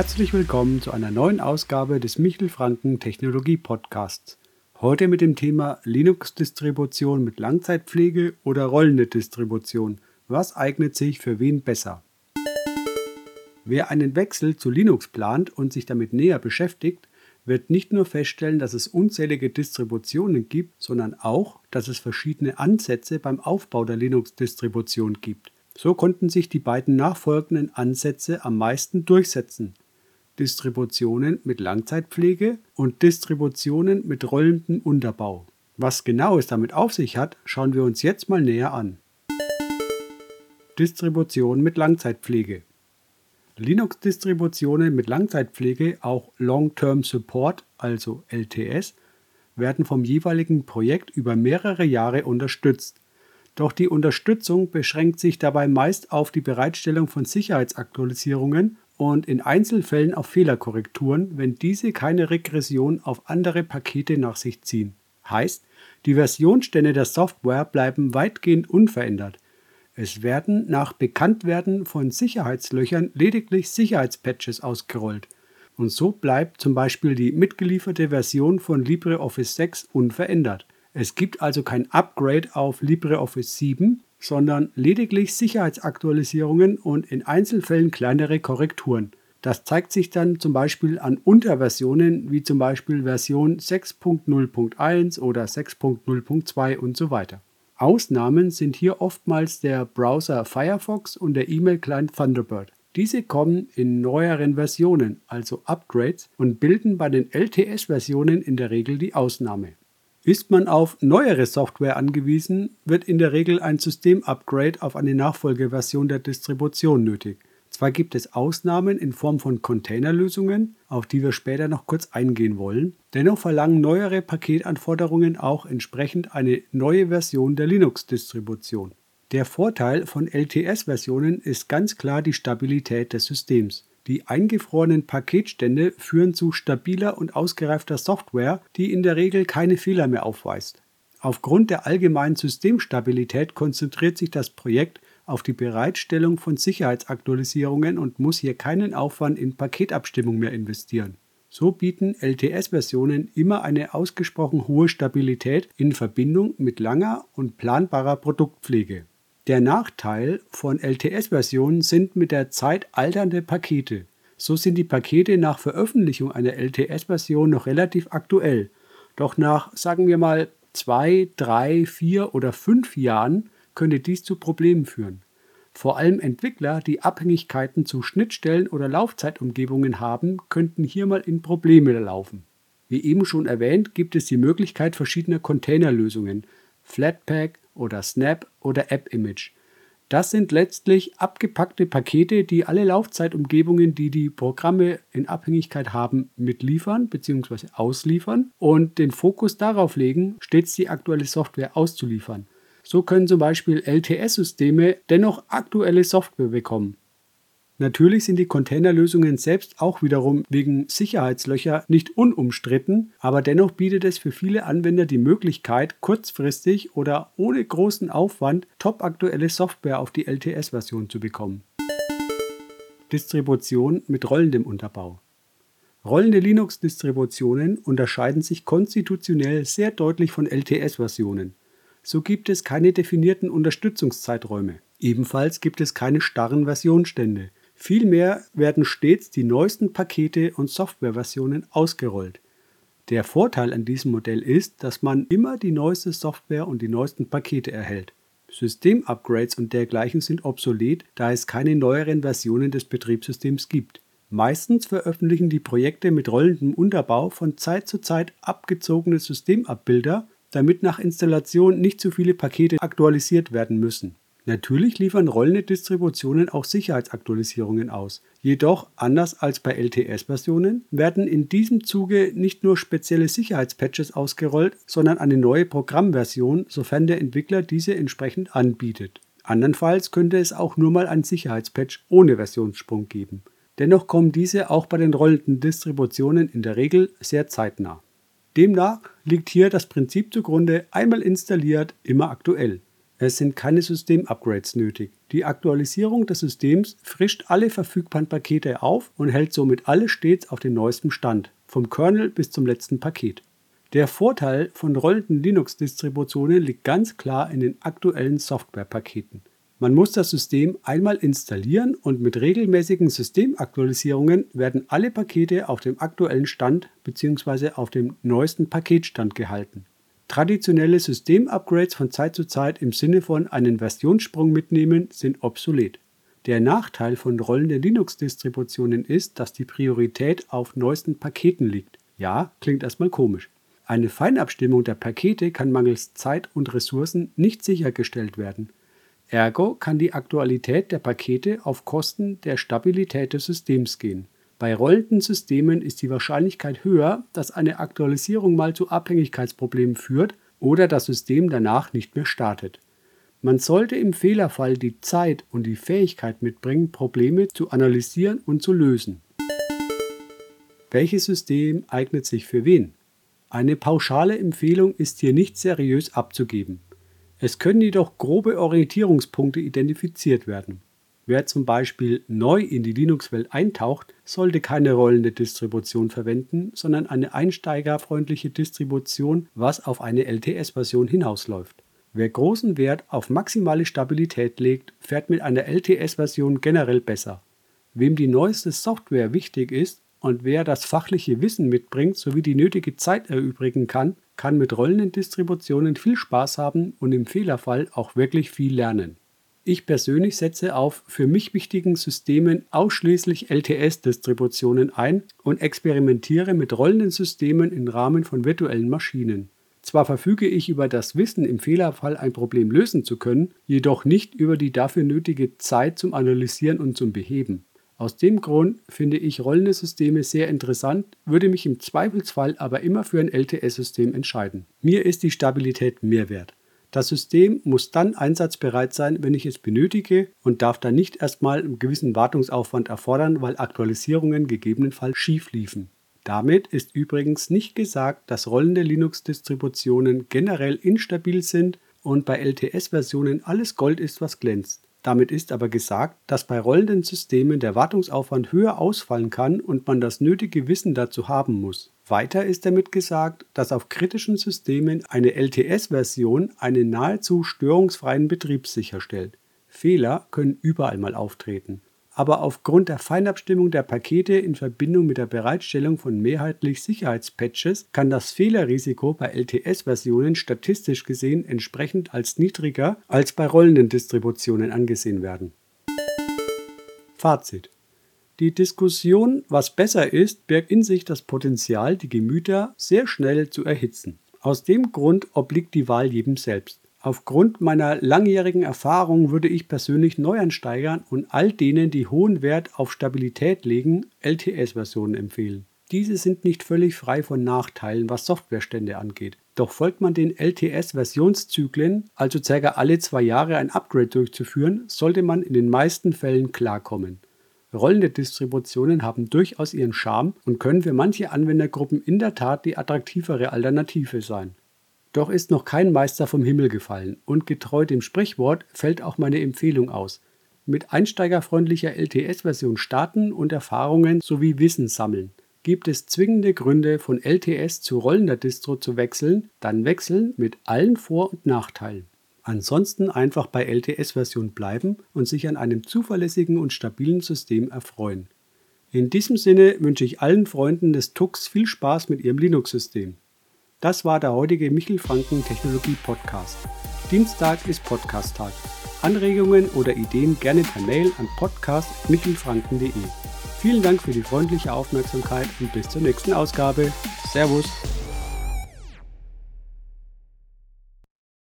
Herzlich willkommen zu einer neuen Ausgabe des Michel Franken Technologie Podcasts. Heute mit dem Thema Linux-Distribution mit Langzeitpflege oder rollende Distribution. Was eignet sich für wen besser? Wer einen Wechsel zu Linux plant und sich damit näher beschäftigt, wird nicht nur feststellen, dass es unzählige Distributionen gibt, sondern auch, dass es verschiedene Ansätze beim Aufbau der Linux-Distribution gibt. So konnten sich die beiden nachfolgenden Ansätze am meisten durchsetzen. Distributionen mit Langzeitpflege und Distributionen mit rollendem Unterbau. Was genau es damit auf sich hat, schauen wir uns jetzt mal näher an. Distribution mit Langzeitpflege. Linux-Distributionen mit Langzeitpflege, auch Long-Term Support, also LTS, werden vom jeweiligen Projekt über mehrere Jahre unterstützt. Doch die Unterstützung beschränkt sich dabei meist auf die Bereitstellung von Sicherheitsaktualisierungen und in Einzelfällen auf Fehlerkorrekturen, wenn diese keine Regression auf andere Pakete nach sich ziehen. Heißt, die Versionsstände der Software bleiben weitgehend unverändert. Es werden nach Bekanntwerden von Sicherheitslöchern lediglich Sicherheitspatches ausgerollt. Und so bleibt zum Beispiel die mitgelieferte Version von LibreOffice 6 unverändert. Es gibt also kein Upgrade auf LibreOffice 7, sondern lediglich Sicherheitsaktualisierungen und in Einzelfällen kleinere Korrekturen. Das zeigt sich dann zum Beispiel an Unterversionen wie zum Beispiel Version 6.0.1 oder 6.0.2 und so weiter. Ausnahmen sind hier oftmals der Browser Firefox und der E-Mail-Client Thunderbird. Diese kommen in neueren Versionen, also Upgrades, und bilden bei den LTS-Versionen in der Regel die Ausnahme. Ist man auf neuere Software angewiesen, wird in der Regel ein System-Upgrade auf eine Nachfolgeversion der Distribution nötig. Zwar gibt es Ausnahmen in Form von Containerlösungen, auf die wir später noch kurz eingehen wollen, dennoch verlangen neuere Paketanforderungen auch entsprechend eine neue Version der Linux-Distribution. Der Vorteil von LTS-Versionen ist ganz klar die Stabilität des Systems. Die eingefrorenen Paketstände führen zu stabiler und ausgereifter Software, die in der Regel keine Fehler mehr aufweist. Aufgrund der allgemeinen Systemstabilität konzentriert sich das Projekt auf die Bereitstellung von Sicherheitsaktualisierungen und muss hier keinen Aufwand in Paketabstimmung mehr investieren. So bieten LTS-Versionen immer eine ausgesprochen hohe Stabilität in Verbindung mit langer und planbarer Produktpflege. Der Nachteil von LTS-Versionen sind mit der Zeit alternde Pakete. So sind die Pakete nach Veröffentlichung einer LTS-Version noch relativ aktuell. Doch nach, sagen wir mal, zwei, drei, vier oder fünf Jahren könnte dies zu Problemen führen. Vor allem Entwickler, die Abhängigkeiten zu Schnittstellen oder Laufzeitumgebungen haben, könnten hier mal in Probleme laufen. Wie eben schon erwähnt, gibt es die Möglichkeit verschiedener Containerlösungen, Flatpak, oder Snap oder App-Image. Das sind letztlich abgepackte Pakete, die alle Laufzeitumgebungen, die die Programme in Abhängigkeit haben, mitliefern bzw. ausliefern und den Fokus darauf legen, stets die aktuelle Software auszuliefern. So können zum Beispiel LTS-Systeme dennoch aktuelle Software bekommen. Natürlich sind die Containerlösungen selbst auch wiederum wegen Sicherheitslöcher nicht unumstritten, aber dennoch bietet es für viele Anwender die Möglichkeit, kurzfristig oder ohne großen Aufwand topaktuelle Software auf die LTS-Version zu bekommen. Distribution mit rollendem Unterbau. Rollende Linux-Distributionen unterscheiden sich konstitutionell sehr deutlich von LTS-Versionen. So gibt es keine definierten Unterstützungszeiträume. Ebenfalls gibt es keine starren Versionsstände. Vielmehr werden stets die neuesten Pakete und Softwareversionen ausgerollt. Der Vorteil an diesem Modell ist, dass man immer die neueste Software und die neuesten Pakete erhält. Systemupgrades und dergleichen sind obsolet, da es keine neueren Versionen des Betriebssystems gibt. Meistens veröffentlichen die Projekte mit rollendem Unterbau von Zeit zu Zeit abgezogene Systemabbilder, damit nach Installation nicht zu viele Pakete aktualisiert werden müssen. Natürlich liefern rollende Distributionen auch Sicherheitsaktualisierungen aus. Jedoch, anders als bei LTS-Versionen, werden in diesem Zuge nicht nur spezielle Sicherheitspatches ausgerollt, sondern eine neue Programmversion, sofern der Entwickler diese entsprechend anbietet. Andernfalls könnte es auch nur mal ein Sicherheitspatch ohne Versionssprung geben. Dennoch kommen diese auch bei den rollenden Distributionen in der Regel sehr zeitnah. Demnach liegt hier das Prinzip zugrunde, einmal installiert, immer aktuell. Es sind keine System-Upgrades nötig. Die Aktualisierung des Systems frischt alle verfügbaren Pakete auf und hält somit alle stets auf dem neuesten Stand, vom Kernel bis zum letzten Paket. Der Vorteil von rollenden Linux-Distributionen liegt ganz klar in den aktuellen Softwarepaketen. Man muss das System einmal installieren und mit regelmäßigen Systemaktualisierungen werden alle Pakete auf dem aktuellen Stand bzw. auf dem neuesten Paketstand gehalten. Traditionelle Systemupgrades von Zeit zu Zeit im Sinne von einen Versionssprung mitnehmen sind obsolet. Der Nachteil von rollenden Linux-Distributionen ist, dass die Priorität auf neuesten Paketen liegt. Ja, klingt erstmal komisch. Eine Feinabstimmung der Pakete kann mangels Zeit und Ressourcen nicht sichergestellt werden. Ergo kann die Aktualität der Pakete auf Kosten der Stabilität des Systems gehen. Bei rollenden Systemen ist die Wahrscheinlichkeit höher, dass eine Aktualisierung mal zu Abhängigkeitsproblemen führt oder das System danach nicht mehr startet. Man sollte im Fehlerfall die Zeit und die Fähigkeit mitbringen, Probleme zu analysieren und zu lösen. Welches System eignet sich für wen? Eine pauschale Empfehlung ist hier nicht seriös abzugeben. Es können jedoch grobe Orientierungspunkte identifiziert werden. Wer zum Beispiel neu in die Linux-Welt eintaucht, sollte keine rollende Distribution verwenden, sondern eine einsteigerfreundliche Distribution, was auf eine LTS-Version hinausläuft. Wer großen Wert auf maximale Stabilität legt, fährt mit einer LTS-Version generell besser. Wem die neueste Software wichtig ist und wer das fachliche Wissen mitbringt sowie die nötige Zeit erübrigen kann, kann mit rollenden Distributionen viel Spaß haben und im Fehlerfall auch wirklich viel lernen. Ich persönlich setze auf für mich wichtigen Systemen ausschließlich LTS-Distributionen ein und experimentiere mit rollenden Systemen im Rahmen von virtuellen Maschinen. Zwar verfüge ich über das Wissen, im Fehlerfall ein Problem lösen zu können, jedoch nicht über die dafür nötige Zeit zum Analysieren und zum Beheben. Aus dem Grund finde ich rollende Systeme sehr interessant, würde mich im Zweifelsfall aber immer für ein LTS-System entscheiden. Mir ist die Stabilität mehr wert. Das System muss dann einsatzbereit sein, wenn ich es benötige und darf dann nicht erstmal einen gewissen Wartungsaufwand erfordern, weil Aktualisierungen gegebenenfalls schief liefen. Damit ist übrigens nicht gesagt, dass rollende Linux-Distributionen generell instabil sind und bei LTS-Versionen alles Gold ist, was glänzt. Damit ist aber gesagt, dass bei rollenden Systemen der Wartungsaufwand höher ausfallen kann und man das nötige Wissen dazu haben muss. Weiter ist damit gesagt, dass auf kritischen Systemen eine LTS-Version einen nahezu störungsfreien Betrieb sicherstellt. Fehler können überall mal auftreten aber aufgrund der Feinabstimmung der Pakete in Verbindung mit der Bereitstellung von mehrheitlich Sicherheitspatches kann das Fehlerrisiko bei LTS-Versionen statistisch gesehen entsprechend als niedriger als bei rollenden Distributionen angesehen werden. Fazit die Diskussion, was besser ist, birgt in sich das Potenzial, die Gemüter sehr schnell zu erhitzen. Aus dem Grund obliegt die Wahl jedem selbst. Aufgrund meiner langjährigen Erfahrung würde ich persönlich Neuansteigern und all denen, die hohen Wert auf Stabilität legen, LTS-Versionen empfehlen. Diese sind nicht völlig frei von Nachteilen, was Softwarestände angeht. Doch folgt man den LTS-Versionszyklen, also ca. alle zwei Jahre ein Upgrade durchzuführen, sollte man in den meisten Fällen klarkommen. Rollende Distributionen haben durchaus ihren Charme und können für manche Anwendergruppen in der Tat die attraktivere Alternative sein. Doch ist noch kein Meister vom Himmel gefallen und getreu dem Sprichwort fällt auch meine Empfehlung aus. Mit einsteigerfreundlicher LTS-Version starten und Erfahrungen sowie Wissen sammeln. Gibt es zwingende Gründe, von LTS zu rollender Distro zu wechseln, dann wechseln mit allen Vor- und Nachteilen. Ansonsten einfach bei LTS-Version bleiben und sich an einem zuverlässigen und stabilen System erfreuen. In diesem Sinne wünsche ich allen Freunden des Tux viel Spaß mit ihrem Linux-System. Das war der heutige Michel Franken Technologie Podcast. Dienstag ist Podcast-Tag. Anregungen oder Ideen gerne per Mail an podcast.michelfranken.de. Vielen Dank für die freundliche Aufmerksamkeit und bis zur nächsten Ausgabe. Servus.